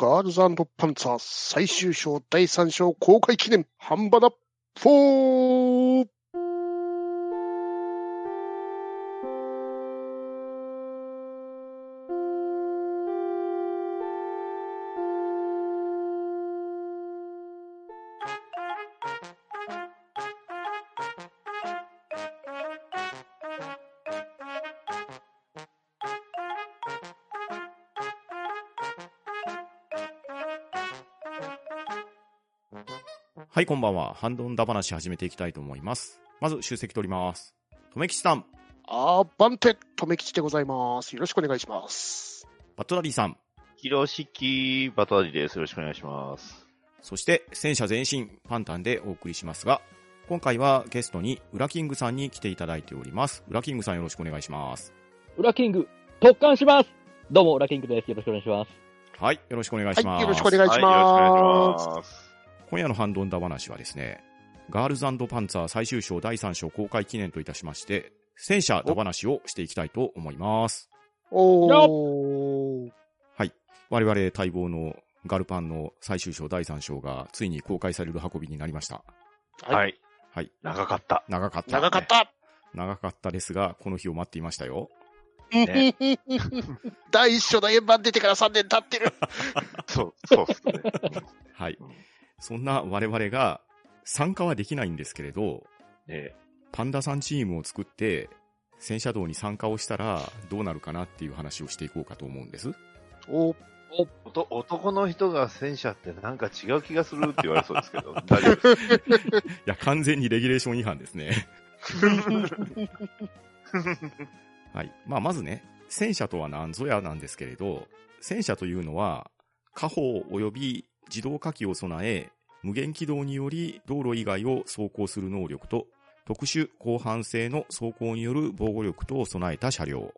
ガールズパンツァー最終章第3章公開記念、ハンバナ 4! はい、こんばんは。ハンドンダ話始めていきたいと思います。まず、集積取ります。とめきちさん、あー、バンテ、とめきちでございます。よろしくお願いします。バットダディさん、キロシキバトラディです。よろしくお願いします。そして、戦車前進、パンタンでお送りしますが、今回はゲストに、ウラキングさんに来ていただいております。ウラキングさんよろしくお願いします。ウラキング、特艦しますどうも、ウラキングです。よろしくお願いします。はい、よろしくお願いします。はい、よろしくお願いしはい、よろしくお願います。します。今夜のハンドンダ話はですね、ガールズパンツァー最終章第3章公開記念といたしまして、戦車ダ話をしていきたいと思います。おー。はい。我々待望のガルパンの最終章第3章がついに公開される運びになりました。はいはい。はい。長かった。長かった。長かった。長かったですが、この日を待っていましたよ。ね 第一章の円盤出てから3年経ってる。そう、そうっすね。はい。そんな我々が参加はできないんですけれど、ねパンダさんチームを作って、戦車道に参加をしたらどうなるかなっていう話をしていこうかと思うんです。おおと男の人が戦車ってなんか違う気がするって言われそうですけど、大丈夫です。いや、完全にレギュレーション違反ですね。はい。まあ、まずね、戦車とは何ぞやなんですけれど、戦車というのは、火砲及び自動火器を備え、無限軌道により道路以外を走行する能力と、特殊広範性の走行による防護力とを備えた車両。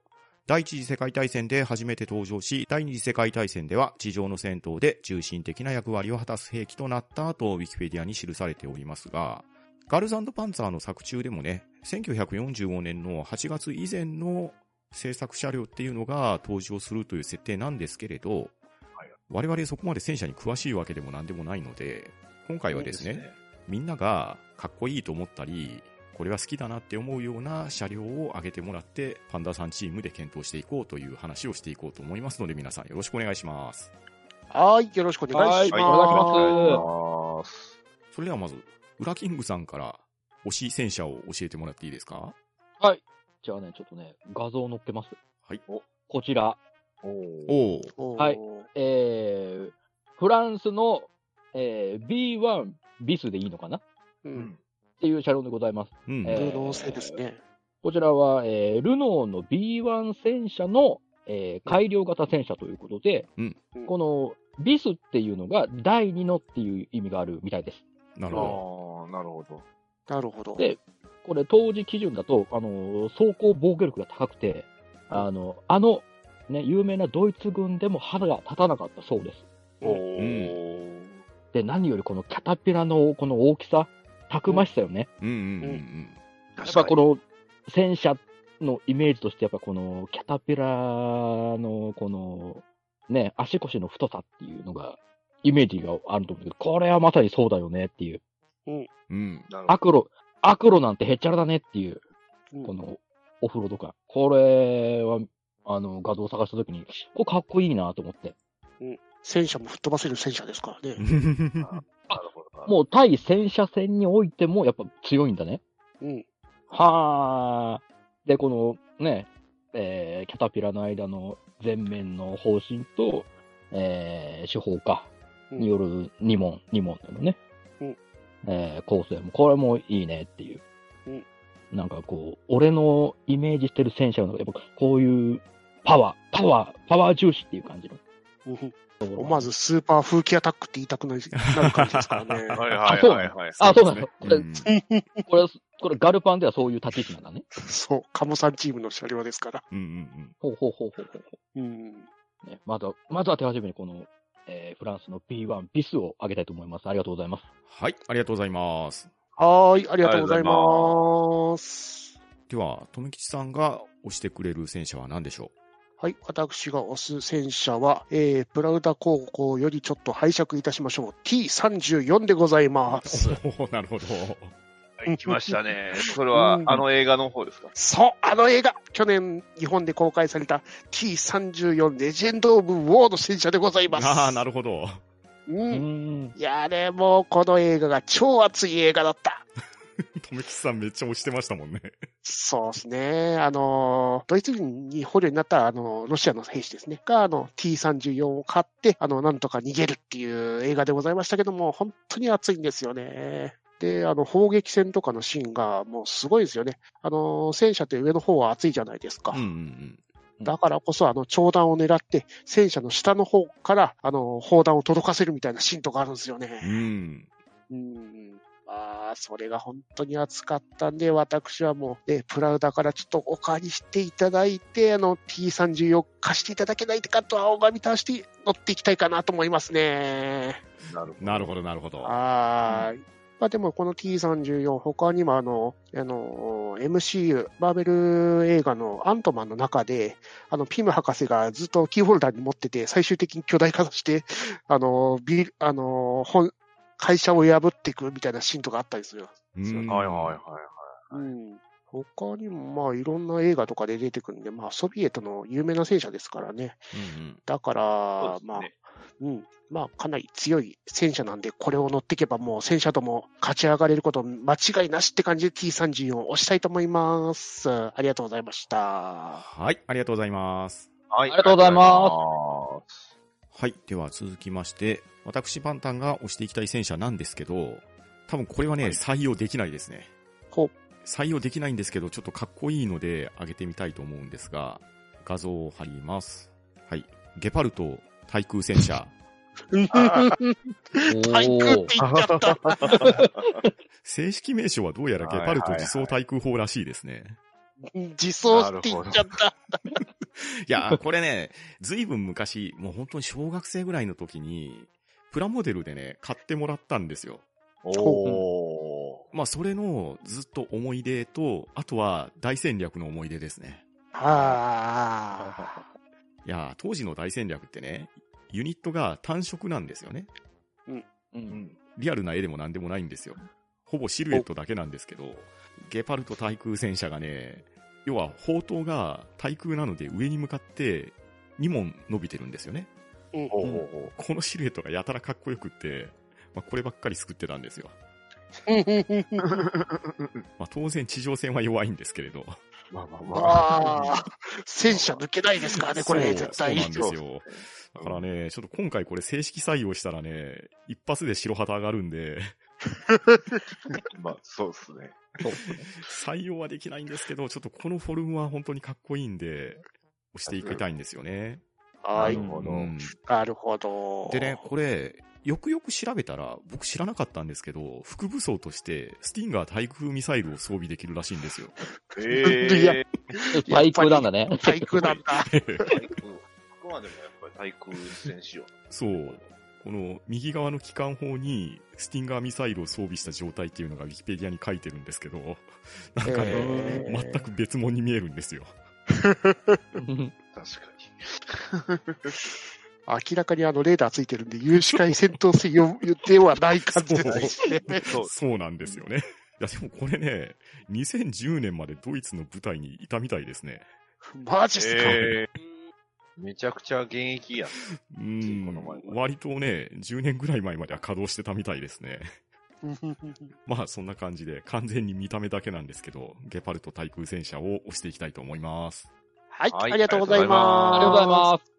第一次世界大戦で初めて登場し、第二次世界大戦では地上の戦闘で中心的な役割を果たす兵器となったとウィキペディアに記されておりますが、ガルズパンツァーの作中でもね、1945年の8月以前の制作車両っていうのが登場するという設定なんですけれど、我々そこまで戦車に詳しいわけでも何でもないので、今回はですね、みんながかっこいいと思ったり、これは好きだなって思うような車両を挙げてもらって、パンダさんチームで検討していこうという話をしていこうと思いますので、皆さんよろしくお願いします。はい、よろしくお願いしはいまおす。それではまず、ウラキングさんから推し戦車を教えてもらっていいですか？じゃあね、ちょっとね、画像載っけます。はい。こちら、おーおはいえー、フランスの、えー、B1 ビスでいいのかな？っうん。ていう車両でございます。うん。えーですね。こちらは、えー、ルノーの B1 戦車の、えー改良型戦車ということで、うんこのビスっていうのが第2のっていう意味があるみたいです。なるほああ、なるほど。なるほど。でこれ当時基準だと、あの、走行防御力が高くて、あの、あの、ね、有名なドイツ軍でも歯が立たなかったそうです。おー。で、何よりこのキャタピラのこの大きさ、たくましさよね。ど。うんうんうんやっぱこの戦車のイメージとして、やっぱこのキャタピラのこのね、足腰の太さっていうのが、イメージがあると思うけど、これはまさにそうだよねっていう。うん。アクロ、アクロなんてへっちゃらだねっていう、うんこのお風呂とか。これは、あの、画像を探したときに、これかっこいいなと思って。戦車も吹っ飛ばせる戦車ですからね。もう対戦車戦においてもやっぱ強いんだね。うん。はあ。で、このね、えー、キャタピラの間の前面の方針と、えー、手法か、による2問、2問でのね、うんえー、構成も、これもいいねっていう。うんなんかこう、俺のイメージしてる戦車の、やっぱこういうパワー、パワー、パワー重視っていう感じの。思わずスーパー風紀アタックって言いたくなる感じですからね。はいはいはい。あ、そうなの、これ、これ、これガルパンではそういう立ち位置なんだね。そう、カモさんチームの車両ですから。うんうんほうほうほうほうほうほうん。う。ね、まずは、まずは手始めにこの、えー、フランスの B1 ビスを挙げたいと思います。ありがとうございます。はい、ありがとうございます。はい、ありがとうございます。では、富吉さんが押してくれる戦車は何でしょうはい。私が推す戦車は、えー、プラウダ高校よりちょっと拝借いたしましょう。T34 でございます。おーなるほど。はい、来ましたね。それはう、んあの映画の方ですか？そう、あの映画、去年日本で公開された T34 レジェンド・オブ・ウォーの戦車でございます。ああ、なるほど。う。うんん。いやね、もうこの映画が超熱い映画だった。とめきちさんめっちゃ押してましたもんね。そうですね。あの、ドイツ軍に捕虜になった、あの、ロシアの兵士ですね。が、あの、T34 を買って、あの、なんとか逃げるっていう映画でございましたけども、本当に熱いんですよね。で、あの、砲撃戦とかのシーンがもうすごいですよね。あの、戦車って上の方は熱いじゃないですか。うんうんうん。だからこそ、あの、長弾を狙って、戦車の下の方から、あの、砲弾を届かせるみたいなシーンとかあるんですようね。ん。うん。まあ、それが本当に熱かったんで、私はもう、ね、プラウダからちょっとお借りしていただいて、あの、T34 を貸していただけないかと、青紙倒して乗っていきたいかなと思いますね。なるほど。なるほど、なるほど。あーまあでもこの T34、他にもあの、あの、MCU、マーベル映画のアントマンの中で、あの、ピム博士がずっとキーホルダーに持ってて、最終的に巨大化して、あの、ビル、あの、本、会社を破っていくみたいなシーンとかあったりする。うんはいはいはい。うん。他にもまあいろんな映画とかで出てくるんで、まあソビエトの有名な戦車ですからね。うんうんだから、まあ、そうん。まあ、かなり強い戦車なんで、これを乗っていけばもう戦車とも勝ち上がれること間違いなしって感じで T34 を押したいと思います。ありがとうございました。はい、ありがとうございます。はい。ありがとうございます。はい。では続きまして、私パンタンが押していきたい戦車なんですけど、多分これはね、はい採用できないですね。ほう。採用できないんですけど、ちょっとかっこいいので上げてみたいと思うんですが、画像を貼ります。はい。ゲパルト対空戦車。対空って言っちゃった。正式名称はどうやらゲパルト自走対空砲らしいですね。自走って言っちゃった。いや、これね、ずいぶん昔、もう本当に小学生ぐらいの時に、プラモデルでね、買ってもらったんですよ。おー。まあ、それのずっと思い出と、あとは大戦略の思い出ですね。あいや、当時の大戦略ってね、ユニットが単色なんですよね。う。うんん。リアルな絵でも何でもないんですよ。ほぼシルエットだけなんですけど、ゲパルト対空戦車がね、要は砲塔が対空なので上に向かって2門伸びてるんですよね。あ。うん。ほうほうほこのシルエットがやたらかっこよくって、まあ、こればっかり作ってたんですよ。まあ、当然地上戦は弱いん。ですけれど。う。まあまあまあ。戦車抜けないですからね、これ、絶対。そうなん。ですよ。だからね、ちょっと今回これ正式採用したらね、一発で白旗上がるん。で、まあ、そうですね。そうですね。採用はできないん。ですけど、ちょっとこのフォルムは本当にかっこいいん。で、押していきたいん。ですよね。はいなる。ほど。うんなるほど。でね、これ、よくよく調べたら、僕知らなかったんですけど、副武装として、スティンガー対空ミサイルを装備できるらしいんですよ。えいやえ対空なんだね。対空なんだ。対空。ここまでもやっぱり対空戦仕様。そう。この右側の機関砲にスティンガーミサイルを装備した状態っていうのがウィキペディアに書いてるんですけど、なんかね、えー全く別物に見えるんですよ。確かに。明らかにあのレーダーついてるんで、有志会戦闘戦用ではない感じですね。そう。そうなんですよね。いや、でもこれね、2010年までドイツの部隊にいたみたいですね。マジっすか、ええめちゃくちゃ現役やん。うこのん。割とね、10年ぐらい前までは稼働してたみたいですね。まあそんな感じで完全に見た目だけなんですけど、ゲパルト対空戦車を押していきたいと思います。はい、はいありがとうございあります。がとうございます。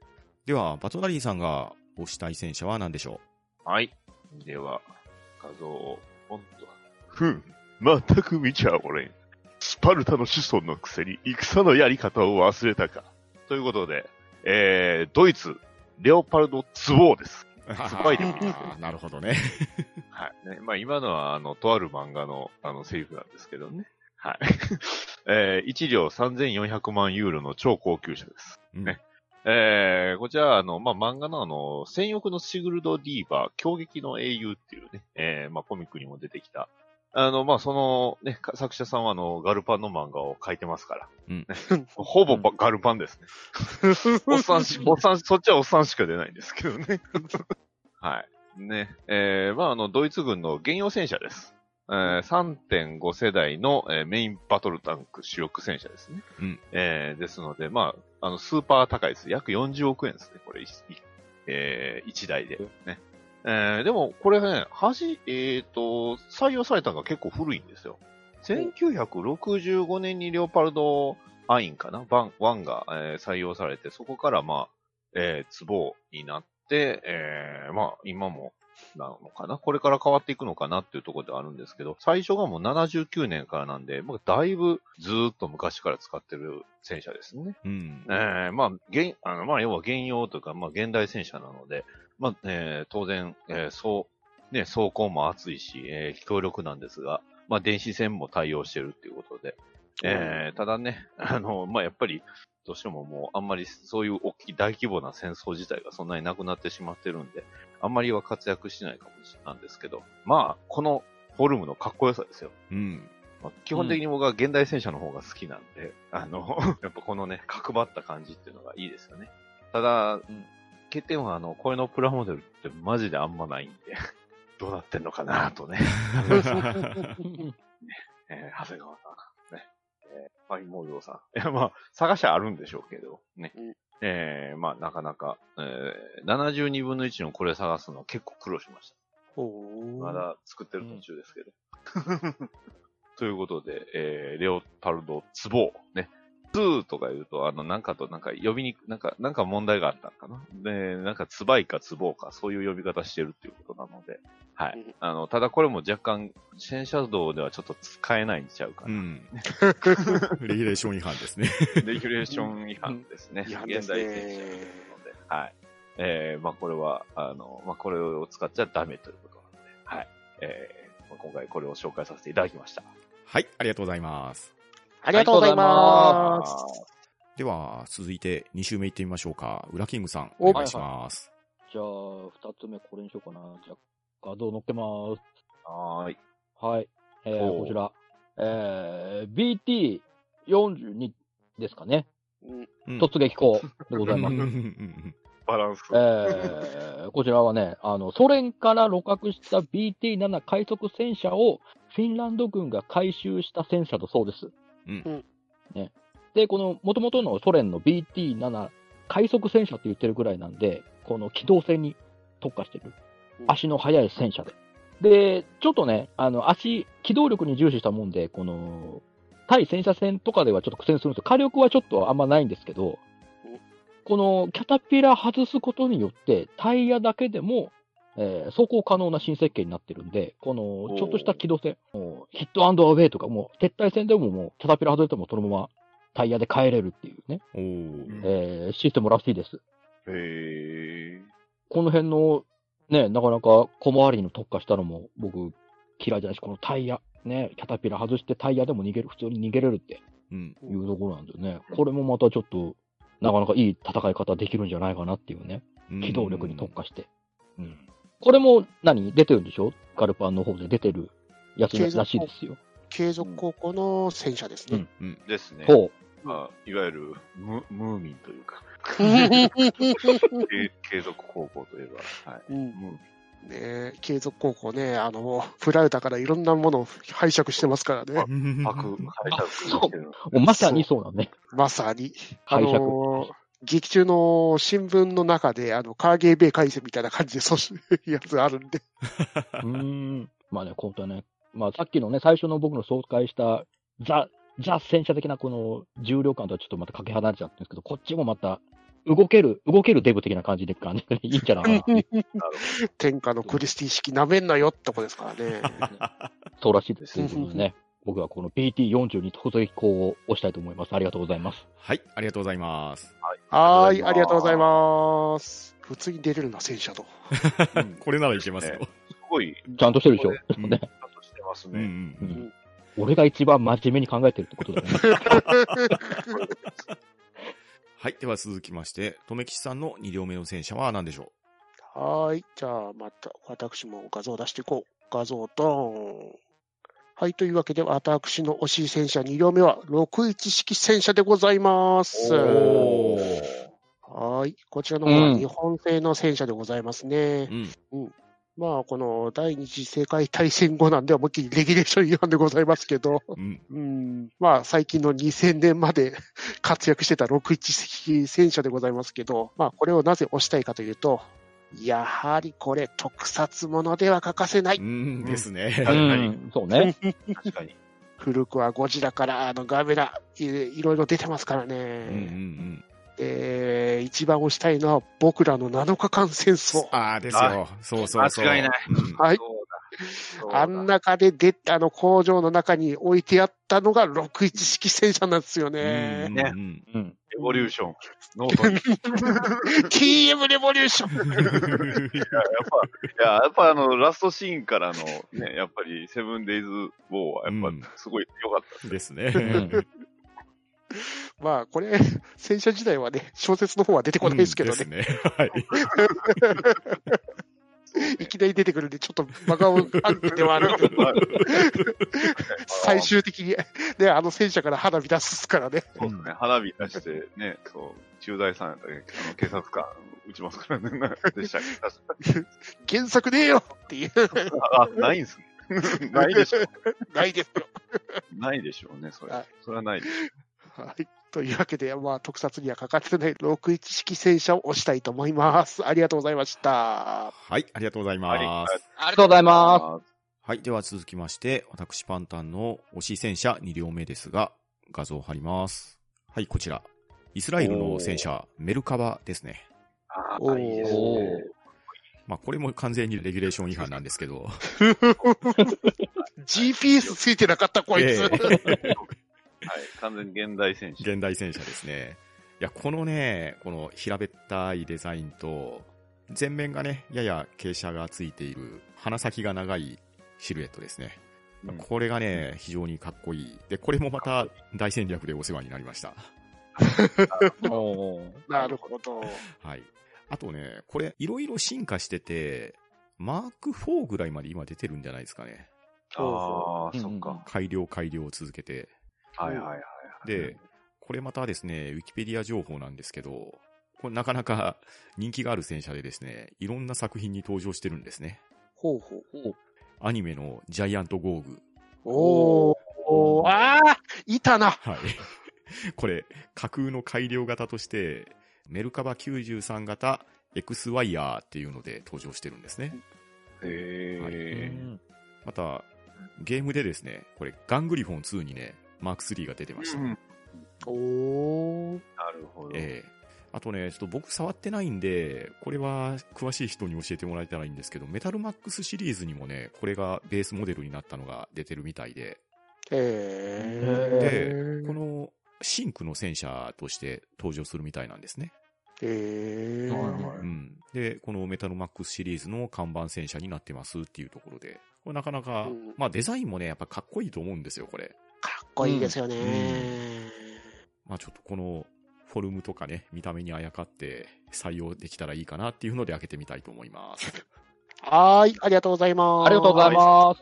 では、バトナリーさんが押したい戦車は何でしょはい。では、画像を、ポンと。ふん。全く見ちゃおれん。スパルタの子孫のくせに戦のやり方を忘れたか。ということで、えー、ドイツ、レオパルド・ツボーです。うすごいですあーなるほどね。はい。ね、まあ今のは、あの、とある漫画の、あの、セリフなんですけどね。はい。えー、1両3400万ユーロの超高級車です。うんねえー、こちら、あの、まあ、漫画のあの、戦翼のシグルド・ディーバー、狂撃の英雄っていうね、えー、まあ、コミックにも出てきた、あの、まあ、その、ね、か作者さんはあの、ガルパンの漫画を描いてますから。うんね ほぼばガルパンですね。おっさんし、おっさん、そっちはおっさんしか出ないんですけどね。はい。ね。えー、まあ、あの、ドイツ軍の原用戦車です。えー、3.5世代の、えーメインバトルタンク主力戦車ですね。うんえー、ですので、まあ、あの、スーパー高いです。約40億円ですね、これ、えー、1台で。ね。えー、でも、これね、はじ、えっ、と、採用されたのが結構古いんですよ。1965年にレオパルドアインかな？バン、ワンが、えー採用されて、そこからまあ、えー、ツボになって、えー、まあ、今も、なのかな？これから変わっていくのかなっていうところではあるんですけど、最初がもう79年からなんで、まあ、だいぶずーっと昔から使ってる戦車ですね。うん。えー、まあ、現、あの、まあ、要は現用というか、まあ、現代戦車なので、まあ、えー当然、えーそう、ね、走行も熱いし、えー強力なんですが、まあ、電子戦も対応してるっていうことで、えーただね、あの、まあ、やっぱり、どうしてももう、あんまりそういう大きい大規模な戦争自体がそんなになくなってしまってるんで、あんまりは活躍しないかもしれないんですけど、まあ、このフォルムのかっこよさですよ。うん。まあ、基本的に僕は現代戦車の方が好きなんで、あの、やっぱこのね、角張った感じっていうのがいいですよね。ただ、欠点はあの、これのプラモデルってマジであんまないんで、どうなってんのかなとね、えー、長谷川さん、ね、えー、ファインモードさん。いや、まあ、探しはあるんでしょうけど、ね。うんえー、まあ、なかなか、えー、72分の1のこれ探すの結構苦労しました。まだ作ってる途中ですけど。ということで、えー、レオパルド、ツボー、ね。2とか言うと、あの、なんかと、なんか呼びにく、なんか、なんか問題があったのかな？で、なんか、ツバイかツボーか、そういう呼び方してるっていうことなので、はいうん。あの、ただこれも若干、戦車道ではちょっと使えないんちゃうかな。うん。レギュレーション違反ですね。レギュレーション違反ですね。違反です現代戦車なので、はい。えー、まあこれは、あの、まあこれを使っちゃダメということなので、はい。えー、まあ今回これを紹介させていただきました。はい、ありがとうございます。ありがとうございます。では、続いて2週目行ってみましょうか。ウラキングさん、おお願いします。じゃあ、二つ目これにしようかな。じゃあ、画像載っけます。はーい。はい。えー、こちら。えー、BT42 ですかね。うんうん突撃砲でございますバランス。えーこちらはね、あの、ソ連から露獲した BT7 快速戦車をフィンランド軍が回収した戦車だそうです。うんうんね。で、この元々のソ連の BT7 快速戦車って言ってるぐらいなんで、この機動戦に特化してるうん。足の速い戦車で。で、ちょっとね、あの、足、機動力に重視したもんで、この、対戦車戦とかではちょっと苦戦するんですよ。火力はちょっとあんまないんですけどうん、このキャタピラ外すことによって、タイヤだけでも、えー走行可能な新設計になってるんで、この、ちょっとした機動戦、もうヒットアンドアウェイとか、もう撤退戦でももう、キャタピラ外れてもそのままタイヤで帰れるっていうね、えーシステムらしいです。へー。この辺の、ね、なかなか小回りに特化したのも僕嫌いじゃないし、このタイヤ、ね、キャタピラ外してタイヤでも逃げる、普通に逃げれるってうん。いうところなんでね、これもまたちょっと、なかなかいい戦い方できるんじゃないかなっていうね、うん機動力に特化して。うん。これも何？出てるんでしょ？ガルパンの方で出てるやつらしいですよ。継続高校の戦車ですね。うん。ですね。ほまあ、いわゆるム、ムーミンというか、う 継継続高校といえば、はい。んムーミンね継続高校ね、あの、プラウダからいろんなものを拝借してますからね。パク、拝借してるの。う。もうまさにそうだね。まさに。あ拝借。の、劇中の新聞の中で、あの、カーゲーベイ回線みたいな感じで、そういうやつあるんで。うーん。まあね、本当はね、まあさっきのね、最初の僕の紹介した、ザ、ザ戦車的なこの重量感とはちょっとまたかけ離れちゃったんですけど、こっちもまた、動ける、動けるデブ的な感じで感じでいいんじゃないかな。天下のクリスティ式なめんなよってとこですからね。そうらしいです。ね、僕はこの BT40 に突撃口を押したいと思います。ありがとうございます。はい、ありがとうございます。はーい、ありがとうございます。普通に出れるな、戦車と。うん これならいけますよ。すごい、ちゃんとしてるでしょ？これうんちゃんとしてますうんうね。ん俺が一番真面目に考えてるってことだね。はい、では続きまして、とめきちさんの2両目の戦車は何でしょはーい。じゃあ、また、私も画像出していこう。画像ドーン。はい、というわけで、私の推し戦車2両目は、61式戦車でございます。おはい。こちらの方は日本製の戦車でございますね。うん。まあ、この第二次世界大戦後なんで思いっきりレギュレーション違反でございますけど、うん。うん、まあ、最近の2000年まで 活躍してた61式戦車でございますけど、まあ、これをなぜ推したいかというと、やはりこれ、特撮ものでは欠かせない。うんですね。うはいん、そうね。確かに。古くはゴジラからあのガメラい、いろいろ出てますからね。うんうんうん。で、一番推したいのは僕らの7日間戦争。ああ、ですよ。そうそうそう。間違いないうんはい。あん中で出たあの工場の中に置いてあったのが61式戦車なんですよね。うんねうんうん。エボリューション。ノート TM レボリューションや、やっぱ、いや、やっぱあの、ラストシーンからの、ね、やっぱり、 Seven Days War は、やっぱ、すごい良かった。ですね。うん まあ、これ、戦車時代はね、小説の方は出てこないですけどね。うんですね。はい。いきなり出てくるんで、ちょっと真顔アンケではあるけど、最終的に、ね、あの戦車から花火出すからね。そうですね。花火出して、ね、そう、駐在さんやったら、あの、警察官撃ちますからね。でした原作ねえよっていう、あ、ないんすね。ないでしょ。ないですよ。ないでしょうね、それはい。それはないでしはい。というわけで、まあ、特撮にはかかってない61式戦車を押したいと思います。ありがとうございました。はい、ありがとうござい。ます。ありがとうございます。はい、では続きまして、私パンタンの推し戦車2両目ですが、画像を貼ります。はい、こちら。イスラエルの戦車、メルカバですね。ああ、いいですおねー。まあ、これも完全にレギュレーション違反なんですけど。GPS ついてなかった、こいつ。ええはい。完全に現代戦士。現代戦車ですね。いや、このね、この平べったいデザインと、前面がね、やや傾斜がついている、鼻先が長いシルエットですね。うんこれがね、非常にかっこいい。で、これもまた大戦略でお世話になりました。なるほど。はい。あとね、これ、いろいろ進化してて、マーク4ぐらいまで今出てるんじゃないですかね。ああ、うんそっか。改良改良を続けて。はいはいはい。で、これまたですね、ウィキペディア情報なんですけど、これなかなか 人気がある戦車でですね、いろんな作品に登場してるんですね。ほうほうほう。アニメのジャイアントゴーグ。おーおーああいたな。はい。これ、架空の改良型として、メルカバ93型 X ワイヤーっていうので登場してるんですね。へえ。また、ゲームでですね、これ、ガングリフォン2にね、マーク3が出てました。うんおーなるほど。ええあとね、ちょっと僕触ってないんで、これは詳しい人に教えてもらえたらいいんですけど、メタルマックスシリーズにもね、これがベースモデルになったのが出てるみたいで、へー。このシンクの戦車として登場するみたいなんですね。へー。はいはいうん。で、このメタルマックスシリーズの看板戦車になってますっていうところで、これなかなか、うんまあデザインもね、やっぱかっこいいと思うんですよ、これ。こいいですよね。まあちょっとこのフォルムとかね、見た目にあやかって採用できたらいいかなっていうので開けてみたいと思います。はーい、ありがとうございます。ありがとうございま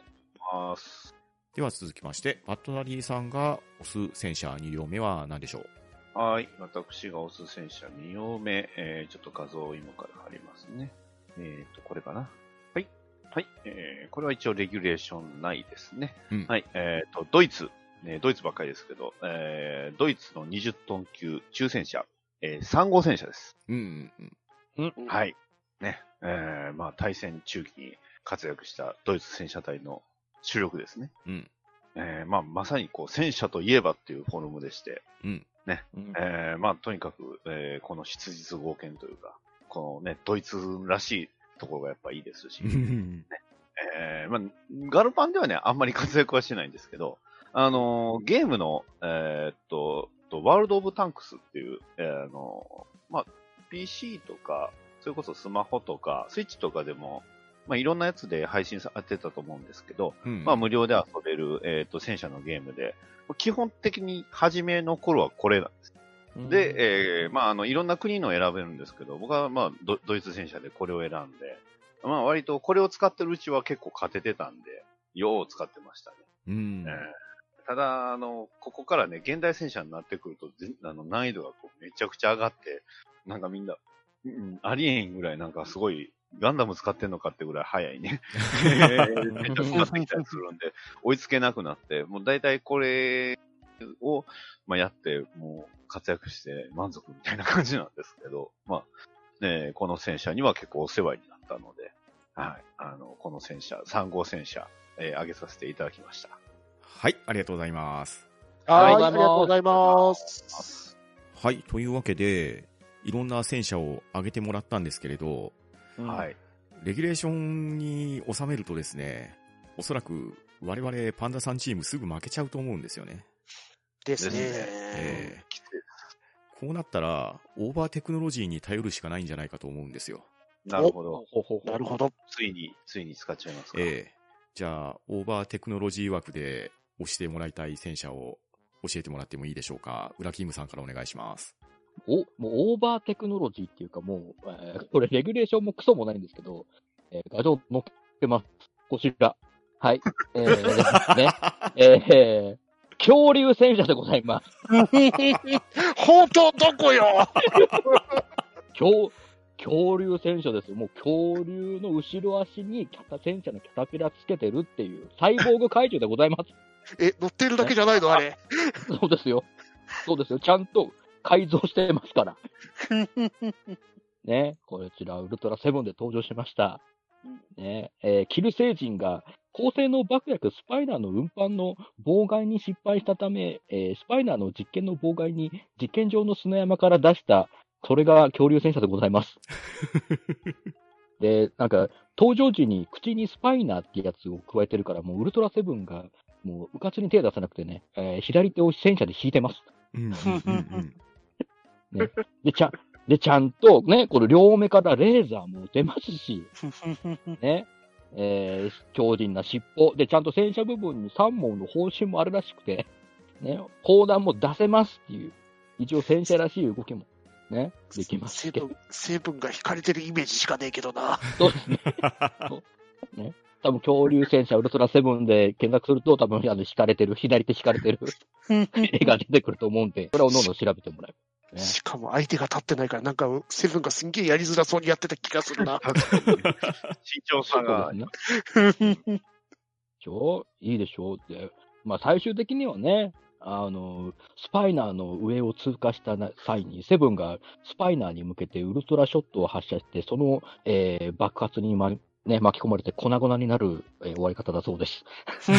す。では続きまして、バットナリーさんが推す戦車2両目は何でしょう？はい。私が推す戦車2両目、えー、ちょっと画像を今から貼りますね。えっ、と、これかな。はい。はい。えー、これは一応レギュレーションないですね。うんはい。えっ、と、ドイツ、ね、ドイツばっかりですけど、えー、ドイツの20トン級中戦車、えー、3号戦車です。うんうんうん。はい。ね。えー、まあ、対戦中期に活躍したドイツ戦車隊の主力ですね。うん。えー、まあ、まさにこう、戦車といえばっていうフォルムでして、うん。うんえー、まあ、とにかく、えー、この質実合憲というか、このね、ドイツらしいところがやっぱいいですし、えー、まあ、ガルパンではね、あんまり活躍はしてないんですけど、あのーゲームの、えーっと、とワールド・オブ・タンクスっていう、えーあのーまあ、PC とか、それこそスマホとか、スイッチとかでも、まあ、いろんなやつで配信されてたと思うんですけど、うんまあ、無料で遊べる、えーっと、戦車のゲームで、基本的に初めの頃はこれなんです。で、えーまあ、あの、いろんな国のを選べるんですけど、僕は、まあド、ドイツ戦車でこれを選んで、まあ、割とこれを使ってるうちは結構勝ててたんで、よう使ってましたね。うん。ええただ、あの、ここからね、現代戦車になってくると、ぜあの難易度がこうめちゃくちゃ上がって、なんかみんな、うん、ありえんぐらいなんかすごい、ガンダム使ってんのかってぐらい早いね。戦車使ってきたりするんで、追いつけなくなって、もう大体これを、まあ、やって、もう活躍して満足みたいな感じなんですけど、まあ、ね、この戦車には結構お世話になったので、はい、あの、この戦車、3号戦車、えー上げさせていただきました。はい、ありがとうございます。はい、はいありがとうございます。はい、というわけで、いろんな戦車を挙げてもらったんですけれど、はい。レギュレーションに収めるとですね、おそらく我々パンダさんチームすぐ負けちゃうと思うんですよね。ですね。えーこうなったら、オーバーテクノロジーに頼るしかないんじゃないかと思うんですよ。なるほど。なるほど。ついに、ついに使っちゃいますか。ええじゃあ、オーバーテクノロジー枠で押してもらいたい戦車を教えてもらってもいいでしょうか？ウラキングさんからお願いします。お、もうオーバーテクノロジーっていうかもう、えー これレギュレーションもクソもないんですけど、えー画像載っけます。こちら。はい。えー、ね。えー、恐竜戦車でございます。本当どこよ？恐、恐竜戦車ですよ。もう恐竜の後ろ足にキャタ戦車のキャタピラつけてるっていう、サイボーグ怪獣でございます。え、乗ってるだけじゃないの？あれ。そうですよ。そうですよ。ちゃんと改造してますから。ね。こちら、ウルトラセブンで登場しました。ね。えーキル星人が高性能爆薬スパイナーの運搬の妨害に失敗したため、えースパイナーの実験の妨害に実験場の砂山から出した、それが恐竜戦車でございます。で、なんか、登場時に口にスパイナーってやつを加えてるから、もうウルトラセブンが、もう、うかつに手出さなくてね、えー左手を戦車で引いてます。うんうんうん で、ちゃん、で、ちゃんとね、これ両目からレーザーも出ますし、ね、えー、強靭な尻尾。で、ちゃんと戦車部分に3門の方針もあるらしくて、ね、砲弾も出せますっていう、一応戦車らしい動きも、ね、できますけど。成分、成分が引かれてるイメージしかねえけどな。そうですね。多分恐竜戦車ウルトラセブンで検索すると、多分あの、引かれてる、左手引かれてる 絵が出てくると思うんで、それをどんどん調べてもらう。ね、しかも相手が立ってないから、なんか、セブンがすんげえやりづらそうにやってた気がするな。身長差が、そうですね。でしょいいでしょで、まあ最終的にはね、あの、スパイナーの上を通過したな際に、セブンがスパイナーに向けてウルトラショットを発射して、その、えー爆発に、まね、巻き込まれて粉々になる、えー終わり方だそうです。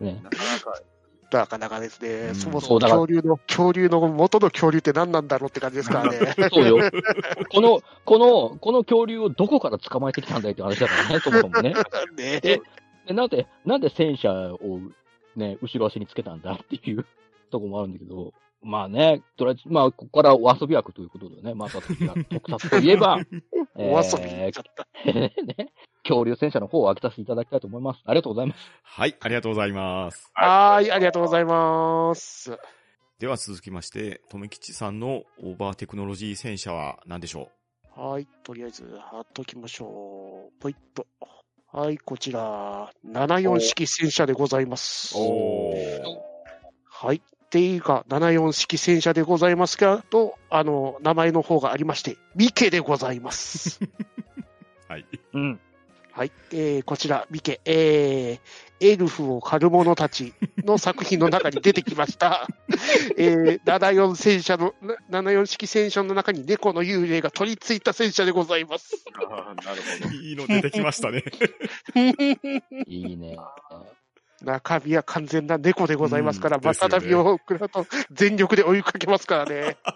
ね、なかなか、なかなかですね、うんそもそも恐竜の、恐竜の元の恐竜って何なんだろうって感じですからね。そうよ。この、この、この恐竜をどこから捕まえてきたんだいって話だからね、そもそもね。ねででなんで、なんで戦車をね、後ろ足につけたんだっていうとこもあるんだけど、まあね、とりあえず、まあ、ここからお遊び枠ということでね、また次は特撮といえば、え お遊びに行っちゃった。ーね、恐竜戦車の方を開けさせていただきたいと思います。ありがとうございます。はい、ありがとうございます。はーい、ありがとうございます。では続きまして、とめきちさんのオーバーテクノロジー戦車は何でしょはい、とりあえず貼っときましょう。ポイッと。はい、こちら、74式戦車でございます。おはい。っていうか、74式戦車でございますけど、あの、名前の方がありまして、ミケでございます。はい。うん。はい。えー、こちら、ミケ、えー、エルフを狩る者たちの作品の中に出てきました。えー、74戦車の、な74式戦車の中に猫の幽霊が取り付いた戦車でございます。あーなるほど。いいの出てきましたね。いいね。中身は完全な猫でございますから、うんまたたびを食らうと全力で追いかけますからね。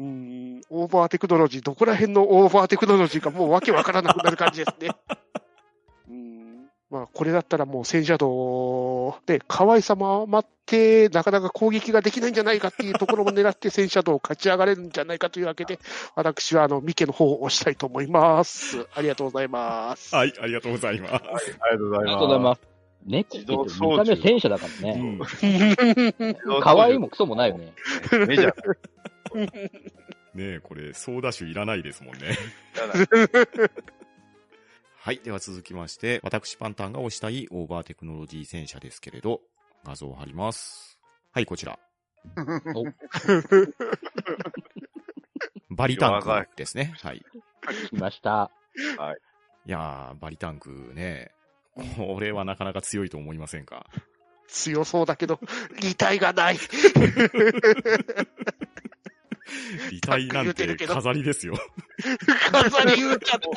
うーん、オーバーテクノロジー、どこら辺のオーバーテクノロジーかもうわけわからなくなる感じですね。うーん、まあ、これだったらもう戦車道で可愛さも余って、なかなか攻撃ができないんじゃないかっていうところも狙って戦車道を勝ち上がれるんじゃないかというわけで、私はあの、ミケの方を押したいと思います。ありがとうございます。はい、ありがとうございます。ありがとうございます。猫って見た目戦車だからうね。ん。可愛いもクソもないよね。メジャー。ねえ、これ、ソーダ酒いらないですもんね。はい。では続きまして、私パンタンが推したいオーバーテクノロジー戦車ですけれど、画像を貼ります。はい、こちら。バリタンクですね。はい。来ました。いやー、バリタンクね、これはなかなか強いと思いませんか？強そうだけど、擬態がない。遺体なんて飾りですよ。飾り打っちゃった。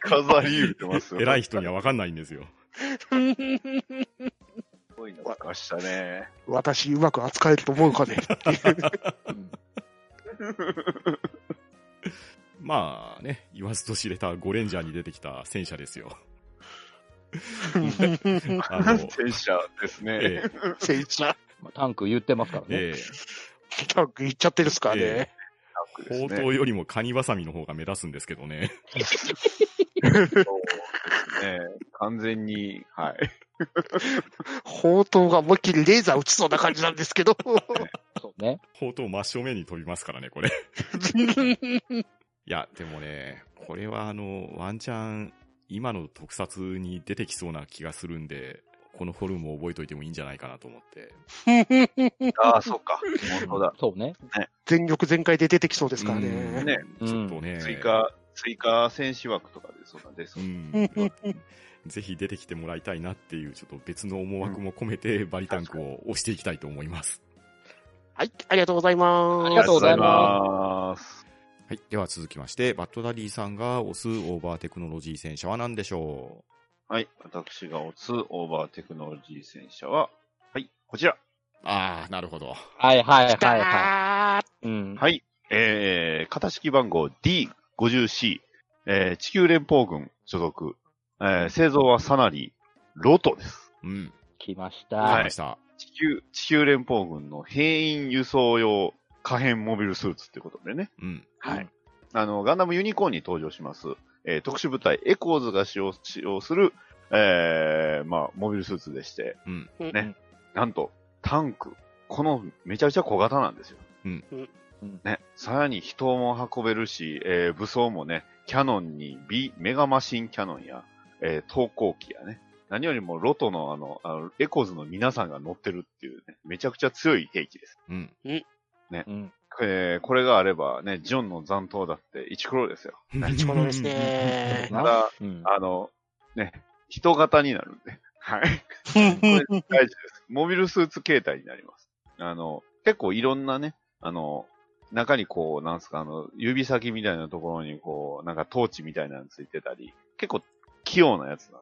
飾り言うてますよ。偉い人にはわかんないんですよ。すごいの出ましたね。私、うまく扱えると思うかね？まあね、言わずと知れたゴレンジャーに出てきた戦車ですよ。あの、戦車ですね。ええ戦車、まあタンク言ってますからね。えタンクいっちゃってるっすからね。えタンクですえ、ね砲塔よりもカニバサミの方が目立つんですけどね。そうですね。完全に、はい。砲塔が思いっきりレーザー撃ちそうな感じなんですけど。そうね。砲塔真正面に飛びますからね、これ。いや、でもね、これはあの、ワンチャン、今の特撮に出てきそうな気がするんで、このフォルムを覚えといてもいいんじゃないかなと思って。ああ、そっか。本当だ。そうね。全力全開で出てきそうですからうんね。ね。ちょっとね、追加、追加戦士枠とかでそうなんですう。ん。ぜひ出てきてもらいたいなっていう、ちょっと別の思惑も込めて、バリタンクを押していきたいと思います。はい、ありがとうございます。ありがとうございます。はい。では続きまして、バッドダディさんが押すオーバーテクノロジー戦車は何でしょはい。私が押すオーバーテクノロジー戦車は、はい、こちら。うあー、なるほど。はいはいはいはーい。うん。はい。えー、型式番号 D50C、えー、地球連邦軍所属、えー、製造はサナリー、ロトです。うん。来ました。りました。地球、地球連邦軍の兵員輸送用可変モビルスーツってことでね。うん。はい。あの、ガンダムユニコーンに登場します、えー特殊部隊エコーズが使用使用する、えー、まあ、モビルスーツでして、うん。ねなんと、タンク、このめちゃくちゃ小型なんですよ。うんうんね、さらに人も運べるし、えー武装もね、キャノンに B、メガマシンキャノンや、えー投光機やね、何よりもロトのあの、あのエコーズの皆さんが乗ってるっていうね、めちゃくちゃ強い兵器です。うん。うん。えーこれがあればね、ジオンの残党だってイチコロですよ。イチコロですね。ただ、うん。あの、ね、人型になるんで。はい。これ大事です。モビルスーツ形態になります。あの、結構いろんなね、あの、中にこう、なんすか、あの、指先みたいなところにこう、なんかトーチみたいなのついてたり、結構器用なやつな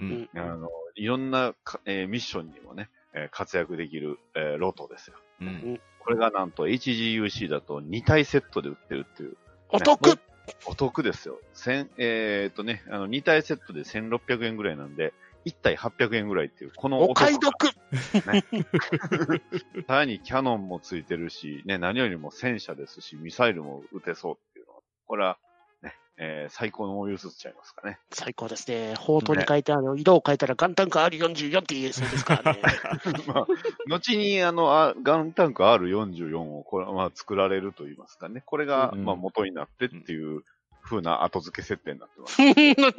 うん。あの、いろんなか、えーミッションにもね、えー活躍できる、えーロトですよ。うん。これがなんと HGUC だと2体セットで売ってるっていう、お得。お得ですよ。千、えーっとね、あの、2体セットで1600円ぐらいなんで、1体800円ぐらいっていう、このお買い得。得 さらにキャノンもついてるし、ね、何よりも戦車ですし、ミサイルも撃てそうっていうのは、これは、ね、えー最高のモビルスーツちゃいますかね。最高ですね。砲塔に書いてある、色を変えたらガンタンク R44 って言えそうですからね。まあ、後に、あの、あガンタンク R44 を、これはまあ、作られると言いますかね。これが、うんまあ、元になってっていう風な後付け設定になってます。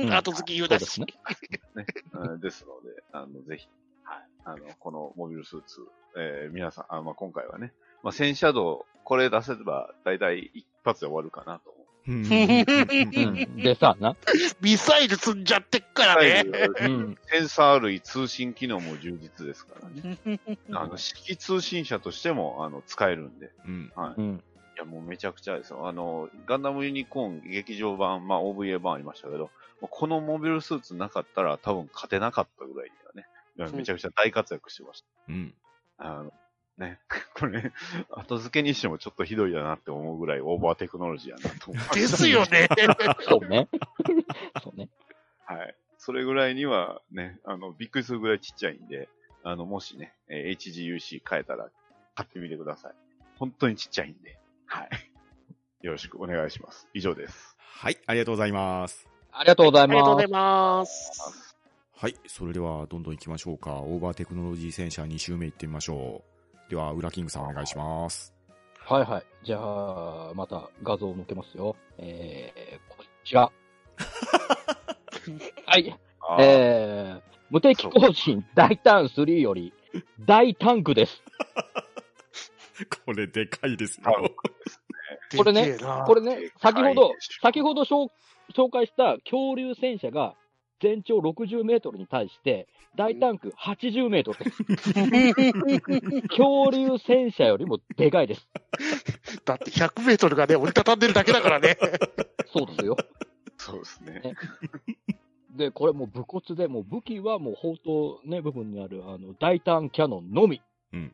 ん 後付き言うなし。ね。うんですので、あの、ぜひ、はい。あの、このモビルスーツ、えー皆さん、あまあ、今回はね、まあ、戦車道、これ出せば、だいたい一発で終わるかなと。でさ、な。ミサイル積んじゃってっからね。うん。センサー類通信機能も充実ですからね。あの、式通信車としても、あの、使えるんで。うん。はい。うん。いや、もうめちゃくちゃですよ。あの、ガンダムユニコーン劇場版、まあ OVA 版ありましたけど、このモビルスーツなかったら多分勝てなかったぐらいにはね、めちゃくちゃ大活躍してました。うん。あの、ね、これ、後付けにしてもちょっとひどいだなって思うぐらいオーバーテクノロジーやなと思う。ですよね。そうね。そうね。はい。それぐらいにはね、あの、びっくりするぐらいちっちゃいんで、あの、もしね、えー HGUC 変えたら買ってみてください。本当にちっちゃいんで。はい。よろしくお願いします。以上です。はい、ありがとうございます。ありがとうございありがとうございます。ます。はい、それではどんどん行きましょうか。オーバーテクノロジー戦車2周目行ってみましょう。では、ウラキングさんお願いします。はいはい。じゃあ、また画像を載っけますよ。えー、こちら。はい。えー、無敵更新大胆3より、大タンクです。これでかいですよ。これねこれね、先ほど先ほど紹紹介した恐竜戦車が全長60メートルに対して、大タンク80メートルです。恐竜戦車よりもでかいです。だって100メートルがね、折りたたんでるだけだからね。そうですよ。そうですね。で、これもう武骨で、もう武器はもう砲塔ね、部分にある、あの、大胆キャノンのみ。うん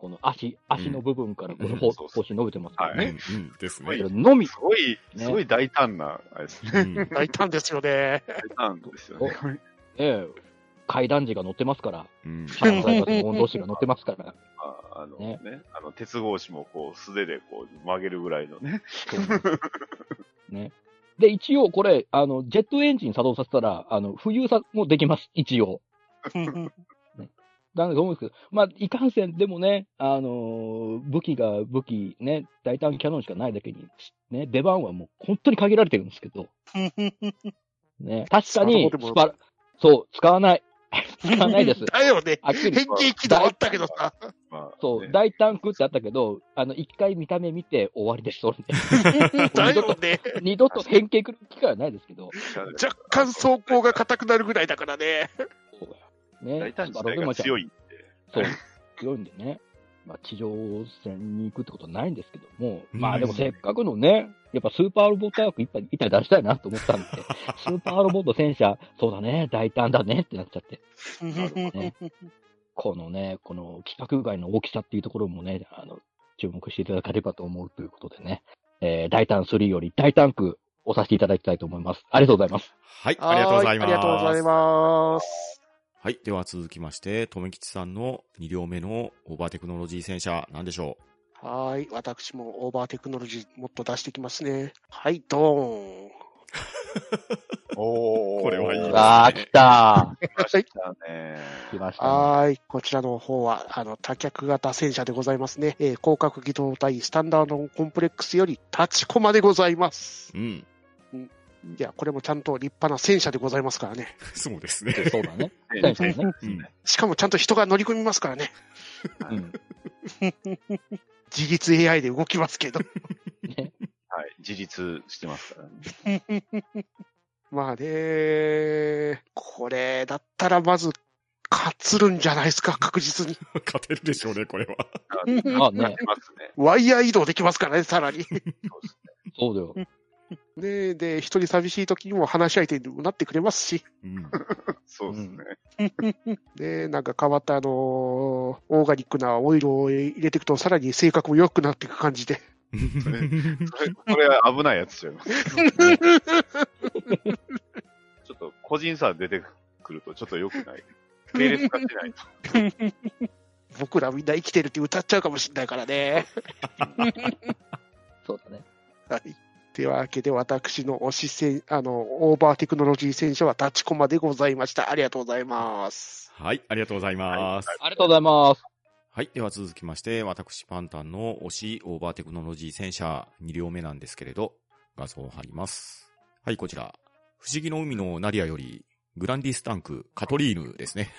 この足、足の部分からこうんの砲そうそう砲身伸びてますからうん、ね。うんですはいね。のみ。すごい、ねすごい大胆な、あれですね。うん 大胆ですよね。大胆ですよね。ええ階段時が乗ってますから。うん花細工の温同士が乗ってますから。ああのねね、あの、鉄格子もこう、素手でこう、曲げるぐらいのね。ね。で、一応これ、あの、ジェットエンジン作動させたら、あの、浮遊さもできます、一応。なんでと思うんですけど、まあ、いかんせん、でもね、あのー武器が武器、ね、大胆キャノンしかないだけに、ね、出番はもう本当に限られてるんですけど、ね、確かにスパそう、使わない。使わないです。だよね。変形軌道あったけどさ。まあ、そう、ね大タンクってあったけど、あの、一回見た目見て終わりです、それで。だよね。二度と変形来る機会はないですけど、若干走行が硬くなるぐらいだからね。ね、大胆自体が強いんで。そう、強いんでね。まあ、地上戦に行くってことはないんですけども、うんまあでもせっかくのね、やっぱスーパーロボットワーク一体一体出したいなと思ったんで、スーパーロボット戦車、そうだね、大胆だねってなっちゃって、ねこのね、この規格外の大きさっていうところもね、あの、注目していただければと思うということでね、えー、大胆3より大タンクをさせていただきたいと思います。ありがとうございます。はい、ありがとうございます。はありがとうございます。はい。では続きまして、とめきちさんの2両目のオーバーテクノロジー戦車、なんでしょはい。私もオーバーテクノロジーもっと出してきますね。はい、ドーン。おこれはいいですねあー、来たはい。だね。来ましたね。はい。こちらの方は、あの、多脚型戦車でございますね。えー広角機動隊スタンダードコンプレックスより立ちコマでございます。ううん。いや、これもちゃんと立派な戦車でございますからね。そうですね。そうだね。戦車だね。うん。しかもちゃんと人が乗り込みますからね。うん。自立 AI で動きますけど。ねはい。自立してますからね。まあね、これだったらまず、勝つるんじゃないですか、確実に。勝てるでしょうね、これは。まあね。ワイヤー移動できますからね、さらに。そうだよ。で、で、一人寂しい時にも話し相手にもなってくれますし。うん。そうですね。で、なんか変わったあのーオーガニックなオイルを入れていくと、さらに性格も良くなっていく感じで。それ、それ は危ないやつちゃいます。ちょっと個人差出てくるとちょっと良くない。系列化しないと。僕らみんな生きてるって歌っちゃうかもしれないからね。そうだね。はい。というわけで、私の推し戦、あの、オーバーテクノロジー戦車は立ちコマでございました。ありがとうございます。はい、ありがとうございます。ありがとうございます。はい。では続きまして、私パンタンの推しオーバーテクノロジー戦車2両目なんですけれど、画像を貼ります。はい、こちら。不思議の海のナディアより、グランディスタンク、カトリーヌですね。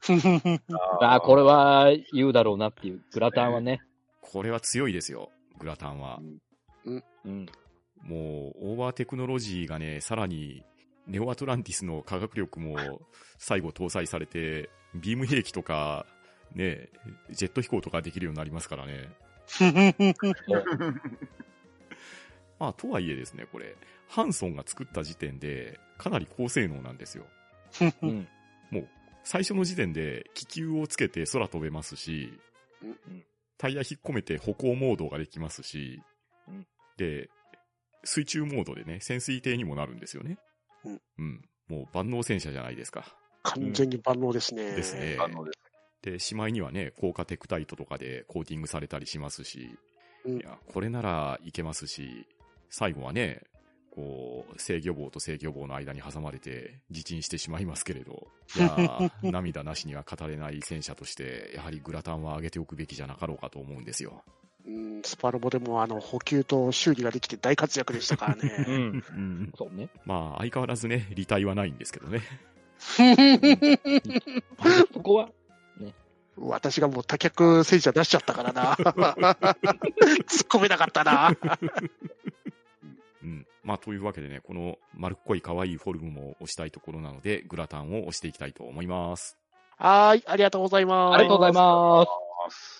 ああ、これは言うだろうなっていう。グラタンはね。これは強いですよ、グラタンは。うん。もう、オーバーテクノロジーがね、さらに、ネオアトランティスの科学力も 最後搭載されて、ビーム兵器とか、ね、ジェット飛行とかできるようになりますからね。まあ、とはいえですね、これ、ハンソンが作った時点で、かなり高性能なんですよ。うん。もう、最初の時点で気球をつけて空飛べますしうん、タイヤ引っ込めて歩行モードができますしうん、で、水中モードでね、潜水艇にもなるんですよね。うん。うん。もう万能戦車じゃないですか。完全に万能ですね。ですね。あのですで、しまいにはね、高価テクタイトとかでコーティングされたりしますし、うんいや、これならいけますし、最後はね、こう、制御棒と制御棒の間に挟まれて自沈してしまいますけれど、いやー 涙なしには語れない戦車として、やはりグラタンは上げておくべきじゃなかろうかと思うんですよ。うーん、スパロボでもあの補給と修理ができて大活躍でしたからうね。ん。うん。そうね。まあ、相変わらずね、履帯はないんですけどね。そこは、私がもう多脚戦車出しちゃったからな。突っ込めなかったな。うん。まあ、というわけでね、この丸っこい可愛いフォルムも押したいところなので、グラタンを押していきたいと思います。はーい、ありがとうございます。ありがとうございます。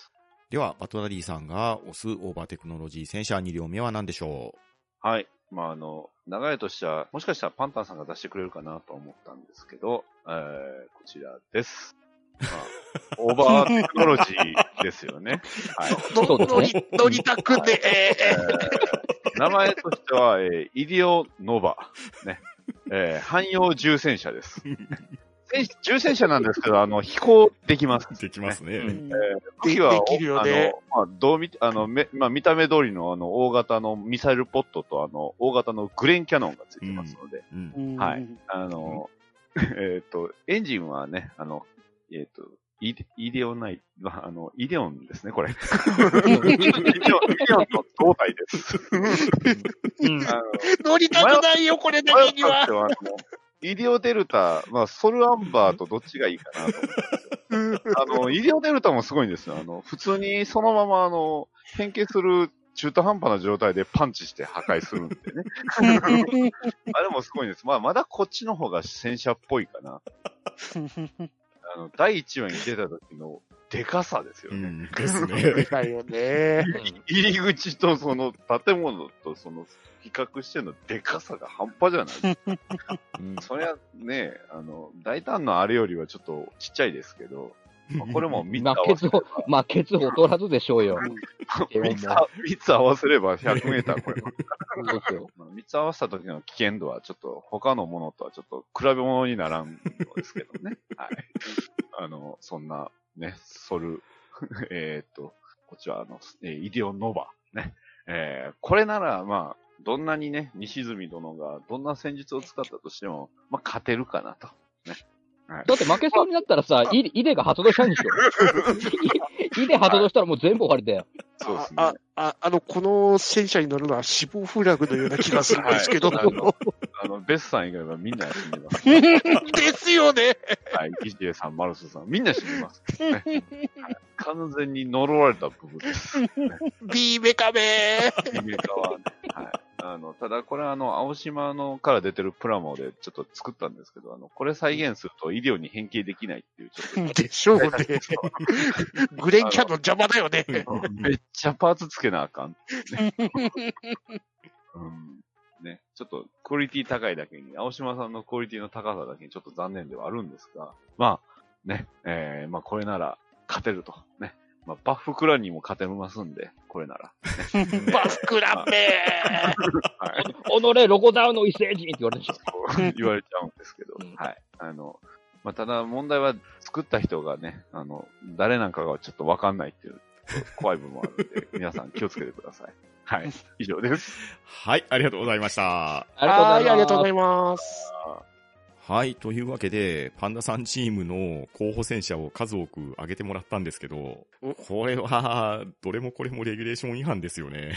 では、バトダディさんが押すオーバーテクノロジー戦車2両目は何でしょはい。まあ、あの、流れとしては、もしかしたらパンタンさんが出してくれるかなと思ったんですけど、えー、こちらです。まあ、オーバーテクノロジーですよね。はい。そうですね乗り、たくて、えー名前としては、えーイディオノバ。ね。えー汎用重戦車です。戦重戦車なんですけど、あの、飛行できます。うできますね。うんで武器はできるよね。あの、まあ、どう見て、あの、め、まあ、見た目通りの、あの、大型のミサイルポットと、あの、大型のグレーンキャノンがついてますので、うん。うんはい。あの、えっと、エンジンはね、あの、えっ、と、イデイデオナイ、まあ、あの、イデオンですね、これ。イデオン、イデオンの胴体です。乗りたくないよ、これだけにはイデオデルタ、まあ、ソルアンバーとどっちがいいかなと思ったんですよ。あの、イデオデルタもすごいんですよ。あの、普通にそのまま、あの、変形する中途半端な状態でパンチして破壊するんでね。あれもすごいんです。まあ、まだこっちの方が戦車っぽいかな。あの、第1話に出た時のデカさですよね。うん。ですね。だよね。入り口とその建物とその比較してのデカさが半端じゃないですか。うんそりゃね、あの、大胆なあれよりはちょっとちっちゃいですけど、まあこれも3つ合まあ、ケツをわせれば、、まあ、ケツを取らずでしょうよ。でも3つあ三つ合わせれば100メーター超えます。そうですよ。まあ3つ合わせた時の危険度はちょっと他のものとはちょっと比べ物にならんのですけどね。はい。あの、そんなね、ソル、えーっと、こっちはあの、えーイディオノバ。ね。えーこれなら、まあ、どんなにね、西住殿がどんな戦術を使ったとしても、まあ、勝てるかなと。ね。はいだって負けそうになったらさ、イイデが発動したんでしょ？イ イデ発動したらもう全部終わりだよ。そうですね。あ、あ、あの、この戦車に乗るのは死亡フラグのような気がするんですけど。はいあのベスさん以外はみんな死んでます。ですよね。はい。ギジエさん、マルスさん、みんな死んでます。ねはい完全に呪われた部分です。ビーメカメイメカはね。はい。あの、ただこれはあの、青島のから出てるプラモでちょっと作ったんですけど、あの、これ再現すると医療に変形できないっていう、ちょっでしょうね。グレンキャノン邪魔だよね。と、めっちゃパーツつけなあかん。うん。ね、ちょっとクオリティ高いだけに、青島さんのクオリティの高さだけにちょっと残念ではあるんですが、まあ、ね、えー、まあこれなら勝てると。ね。まあ、バッフクランにも勝てますんで、これなら。バスクラッペはい。おのれ、ロゴダウンの異星人って言われるでしょ。そう言われちゃうんですけどうん、はい。あの、まあ、ただ問題は作った人がね、あの、誰なんかがちょっとわかんないっていう、怖い部分もあるんで、皆さん気をつけてください。はい。以上です。はい、ありがとうございました。ありがとうございます。はい、ありがとうございます。はい、というわけで、パンダさんチームの候補戦車を数多く挙げてもらったんですけど、これは、どれもこれもレギュレーション違反ですよね。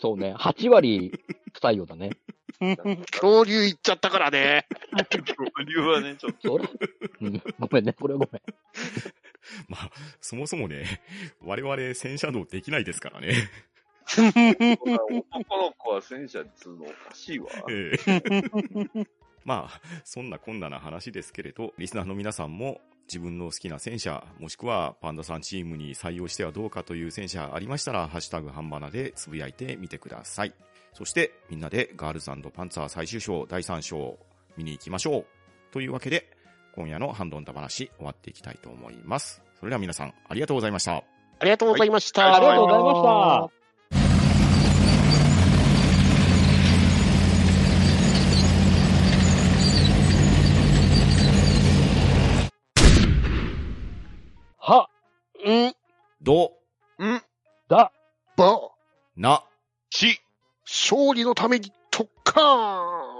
そうね、8割不採用だね。恐竜行っちゃったからね。理由はね、ちょっと、ごめんね、これはごめん。まあ、そもそもね、我々戦車道できないですからね。男の子は戦車っつうのおかしいわ。ええまあ、そんなこんなな話ですけれど、リスナーの皆さんも自分の好きな戦車、もしくはパンダさんチームに採用してはどうかという戦車ありましたら、ハッシュタグハンバナでつぶやいてみてください。そして、みんなでガールズパンツァー最終章第3章見に行きましょう。というわけで、今夜のハンドンダ話終わっていきたいと思います。それでは皆さん、ありがとうございました。ありがとうございました。ありがとうございました。は、うん、ど、んだ、ば、な、し、勝利のために特艦